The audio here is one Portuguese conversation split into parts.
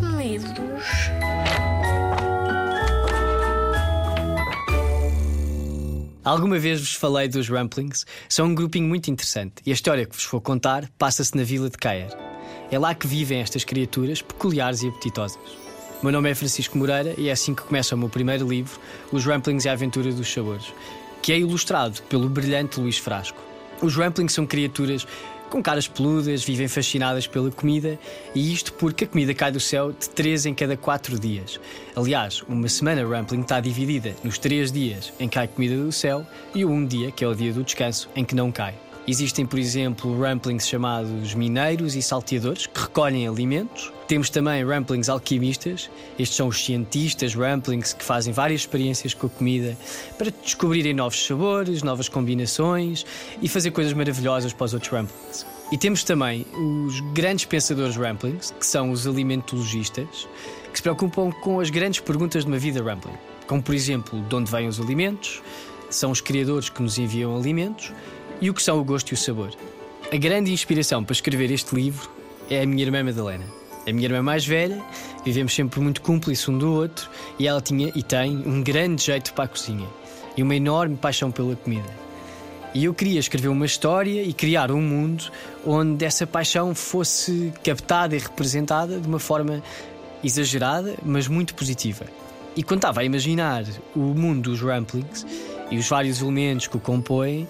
medos. Alguma vez vos falei dos Ramplings? São um grupinho muito interessante e a história que vos vou contar passa-se na vila de Caer. É lá que vivem estas criaturas peculiares e apetitosas. O meu nome é Francisco Moreira e é assim que começa o meu primeiro livro, Os Ramplings e a Aventura dos Sabores, que é ilustrado pelo brilhante Luís Frasco. Os Ramplings são criaturas com caras peludas, vivem fascinadas pela comida, e isto porque a comida cai do céu de 3 em cada 4 dias. Aliás, uma semana Rampling está dividida nos 3 dias em que cai comida do céu e o um dia, que é o dia do descanso, em que não cai. Existem, por exemplo, ramplings chamados mineiros e salteadores, que recolhem alimentos. Temos também ramplings alquimistas. Estes são os cientistas ramplings que fazem várias experiências com a comida para descobrirem novos sabores, novas combinações e fazer coisas maravilhosas para os outros ramplings. E temos também os grandes pensadores ramplings, que são os alimentologistas, que se preocupam com as grandes perguntas de uma vida rambling, como por exemplo, de onde vêm os alimentos, são os criadores que nos enviam alimentos e o que são o gosto e o sabor. A grande inspiração para escrever este livro é a minha irmã Madalena. A minha irmã mais velha, vivemos sempre muito cúmplices um do outro e ela tinha e tem um grande jeito para a cozinha e uma enorme paixão pela comida. E eu queria escrever uma história e criar um mundo onde essa paixão fosse captada e representada de uma forma exagerada, mas muito positiva. E quando estava a imaginar o mundo dos Ramplings e os vários elementos que o compõem,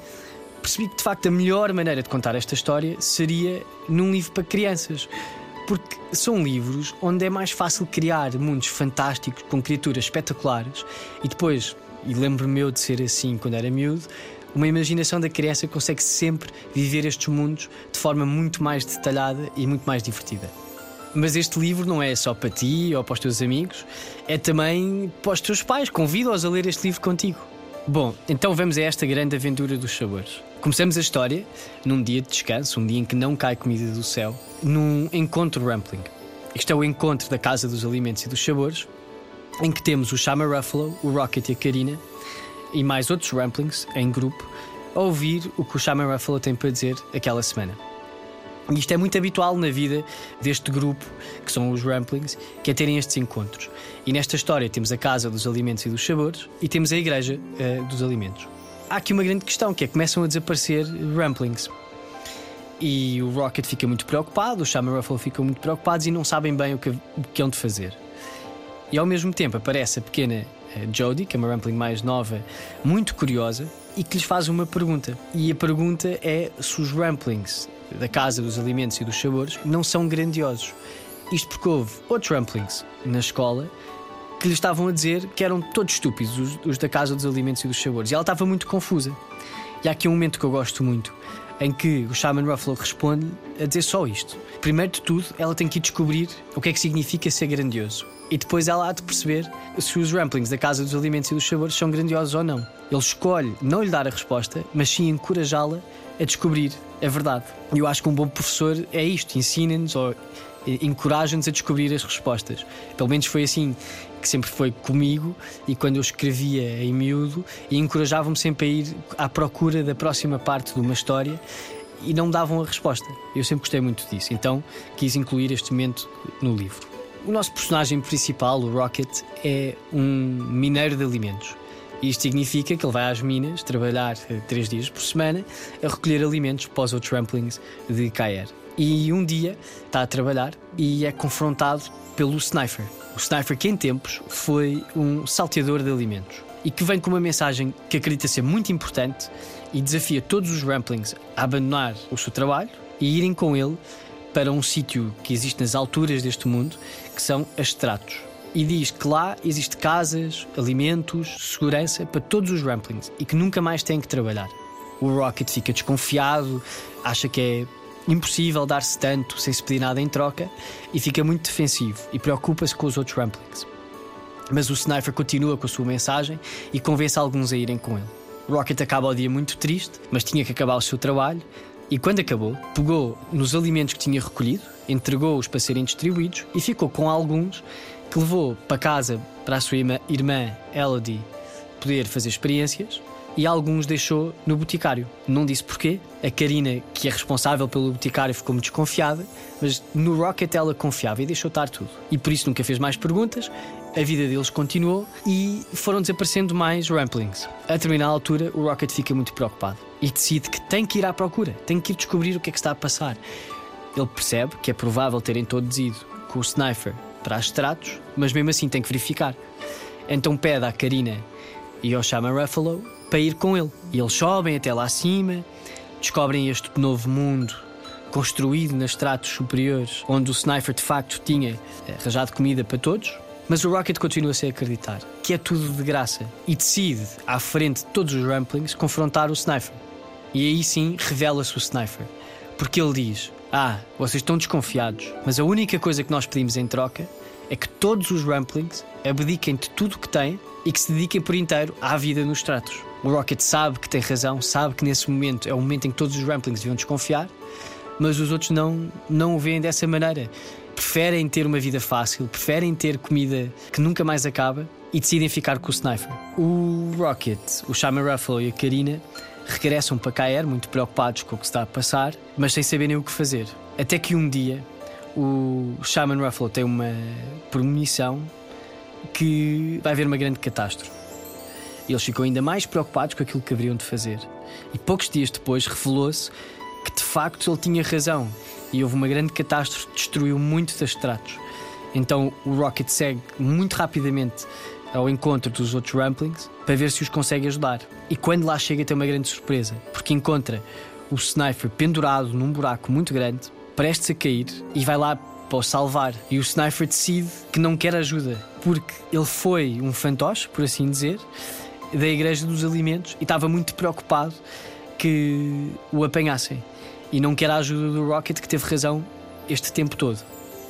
percebi que de facto a melhor maneira de contar esta história seria num livro para crianças. Porque são livros onde é mais fácil criar mundos fantásticos com criaturas espetaculares e depois, e lembro-me eu de ser assim quando era miúdo, uma imaginação da criança consegue sempre viver estes mundos de forma muito mais detalhada e muito mais divertida. Mas este livro não é só para ti ou para os teus amigos, é também para os teus pais. Convido-os a ler este livro contigo. Bom, então vamos a esta grande aventura dos sabores. Começamos a história num dia de descanso, um dia em que não cai comida do céu, num encontro Rampling. Isto é o encontro da Casa dos Alimentos e dos Sabores, em que temos o Shama Ruffalo, o Rocket e a Karina e mais outros Ramplings em grupo a ouvir o que o Shama Ruffalo tem para dizer aquela semana. E isto é muito habitual na vida deste grupo, que são os Ramplings, que é terem estes encontros. E nesta história temos a Casa dos Alimentos e dos Sabores e temos a Igreja uh, dos Alimentos. Há aqui uma grande questão, que é começam a desaparecer Ramplings. E o Rocket fica muito preocupado, o Shama Ruffalo ficam muito preocupados e não sabem bem o que, o que hão de fazer. E ao mesmo tempo aparece a pequena uh, Jodie, que é uma Rampling mais nova, muito curiosa, e que lhes faz uma pergunta. E a pergunta é se os Ramplings da Casa dos Alimentos e dos Sabores não são grandiosos. Isto porque houve outros Ramplings na escola que lhe estavam a dizer que eram todos estúpidos, os, os da Casa dos Alimentos e dos Sabores. E ela estava muito confusa. E há aqui um momento que eu gosto muito, em que o Shaman Ruffalo responde a dizer só isto. Primeiro de tudo, ela tem que ir descobrir o que é que significa ser grandioso. E depois ela há de perceber se os ramplings da Casa dos Alimentos e dos Sabores são grandiosos ou não. Ele escolhe não lhe dar a resposta, mas sim encorajá-la a descobrir a verdade. E eu acho que um bom professor é isto: ensina-nos ou encoraja-nos a descobrir as respostas. Pelo menos foi assim que sempre foi comigo e quando eu escrevia em miúdo e encorajava-me sempre a ir à procura da próxima parte de uma história e não me davam a resposta. Eu sempre gostei muito disso, então quis incluir este momento no livro. O nosso personagem principal, o Rocket, é um mineiro de alimentos. Isto significa que ele vai às minas trabalhar eh, três dias por semana a recolher alimentos para os outros ramplings de Caer. E um dia está a trabalhar e é confrontado pelo Sniper. O Sniper, que em tempos foi um salteador de alimentos e que vem com uma mensagem que acredita ser muito importante e desafia todos os ramplings a abandonar o seu trabalho e irem com ele para um sítio que existe nas alturas deste mundo, que são Astratos. E diz que lá existe casas, alimentos, segurança para todos os ramplings e que nunca mais têm que trabalhar. O Rocket fica desconfiado, acha que é impossível dar-se tanto sem se pedir nada em troca e fica muito defensivo e preocupa-se com os outros ramplings. Mas o Sniper continua com a sua mensagem e convence alguns a irem com ele. Rocket acaba o dia muito triste, mas tinha que acabar o seu trabalho e quando acabou, pegou nos alimentos que tinha recolhido, entregou-os para serem distribuídos e ficou com alguns que levou para casa para a sua irmã, Elodie poder fazer experiências e alguns deixou no boticário. Não disse porquê. A Karina, que é responsável pelo boticário, ficou muito desconfiada, mas no Rocket ela confiava e deixou estar tudo. E por isso nunca fez mais perguntas. A vida deles continuou e foram desaparecendo mais Ramplings. A determinada altura, o Rocket fica muito preocupado e decide que tem que ir à procura, tem que ir descobrir o que é que está a passar. Ele percebe que é provável terem todos ido com o Sniper para as estratos, mas mesmo assim tem que verificar. Então pede à Karina e ao Chama Ruffalo para ir com ele. E eles sobem até lá acima, descobrem este novo mundo construído nas estratos superiores, onde o Sniper de facto tinha eh, arranjado comida para todos. Mas o Rocket continua sem acreditar que é tudo de graça e decide, à frente de todos os Ramplings, confrontar o Sniper. E aí sim revela-se o Sniper. Porque ele diz: Ah, vocês estão desconfiados, mas a única coisa que nós pedimos em troca é que todos os Ramplings abdiquem de tudo o que têm e que se dediquem por inteiro à vida nos tratos. O Rocket sabe que tem razão, sabe que nesse momento é o momento em que todos os Ramplings deviam desconfiar, mas os outros não, não o veem dessa maneira. Preferem ter uma vida fácil, preferem ter comida que nunca mais acaba e decidem ficar com o Sniper. O Rocket, o Shaman Ruffalo e a Karina regressam para Caer, muito preocupados com o que está a passar, mas sem saberem o que fazer. Até que um dia o Shaman Ruffalo tem uma premonição que vai haver uma grande catástrofe. Eles ficam ainda mais preocupados com aquilo que haveriam de fazer. E poucos dias depois revelou-se que de facto ele tinha razão e houve uma grande catástrofe que destruiu muito das estratos. Então o Rocket segue muito rapidamente ao encontro dos outros Ramplings para ver se os consegue ajudar. E quando lá chega, tem uma grande surpresa, porque encontra o Sniper pendurado num buraco muito grande, prestes a cair, e vai lá para o salvar. E o Sniper decide que não quer ajuda, porque ele foi um fantoche, por assim dizer, da Igreja dos Alimentos e estava muito preocupado que o apanhassem. E não quer a ajuda do Rocket, que teve razão este tempo todo.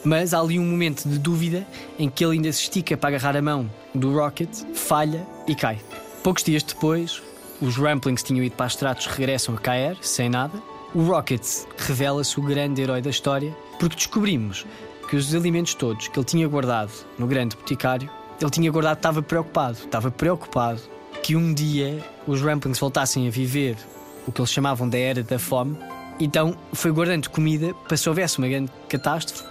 Mas há ali um momento de dúvida em que ele ainda se estica para agarrar a mão do Rocket, falha e cai. Poucos dias depois, os Ramplings tinham ido para as tratos, regressam a cair, sem nada. O Rocket revela-se o grande herói da história, porque descobrimos que os alimentos todos que ele tinha guardado no grande boticário, ele tinha guardado, estava preocupado, estava preocupado que um dia os Ramplings voltassem a viver o que eles chamavam da era da fome. Então foi guardando comida para se houvesse uma grande catástrofe,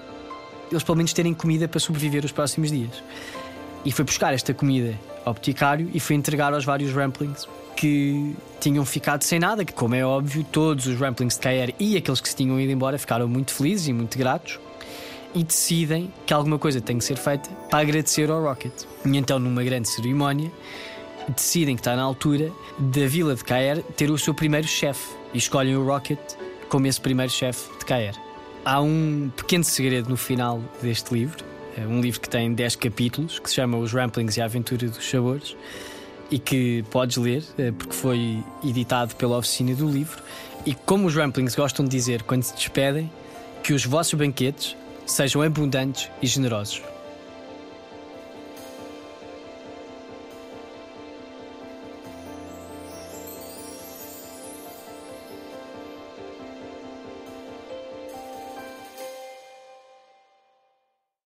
eles pelo menos terem comida para sobreviver os próximos dias. E foi buscar esta comida ao boticário e foi entregar aos vários Ramplings que tinham ficado sem nada, que, como é óbvio, todos os Ramplings de KR e aqueles que se tinham ido embora ficaram muito felizes e muito gratos e decidem que alguma coisa tem que ser feita para agradecer ao Rocket. E então, numa grande cerimónia, decidem que está na altura da vila de Caer ter o seu primeiro chefe e escolhem o Rocket como esse primeiro chefe de Caer. Há um pequeno segredo no final deste livro, é um livro que tem 10 capítulos, que se chama Os Ramplings e a Aventura dos Sabores, e que podes ler, é, porque foi editado pela oficina do livro. E como os Ramplings gostam de dizer quando se despedem, que os vossos banquetes sejam abundantes e generosos.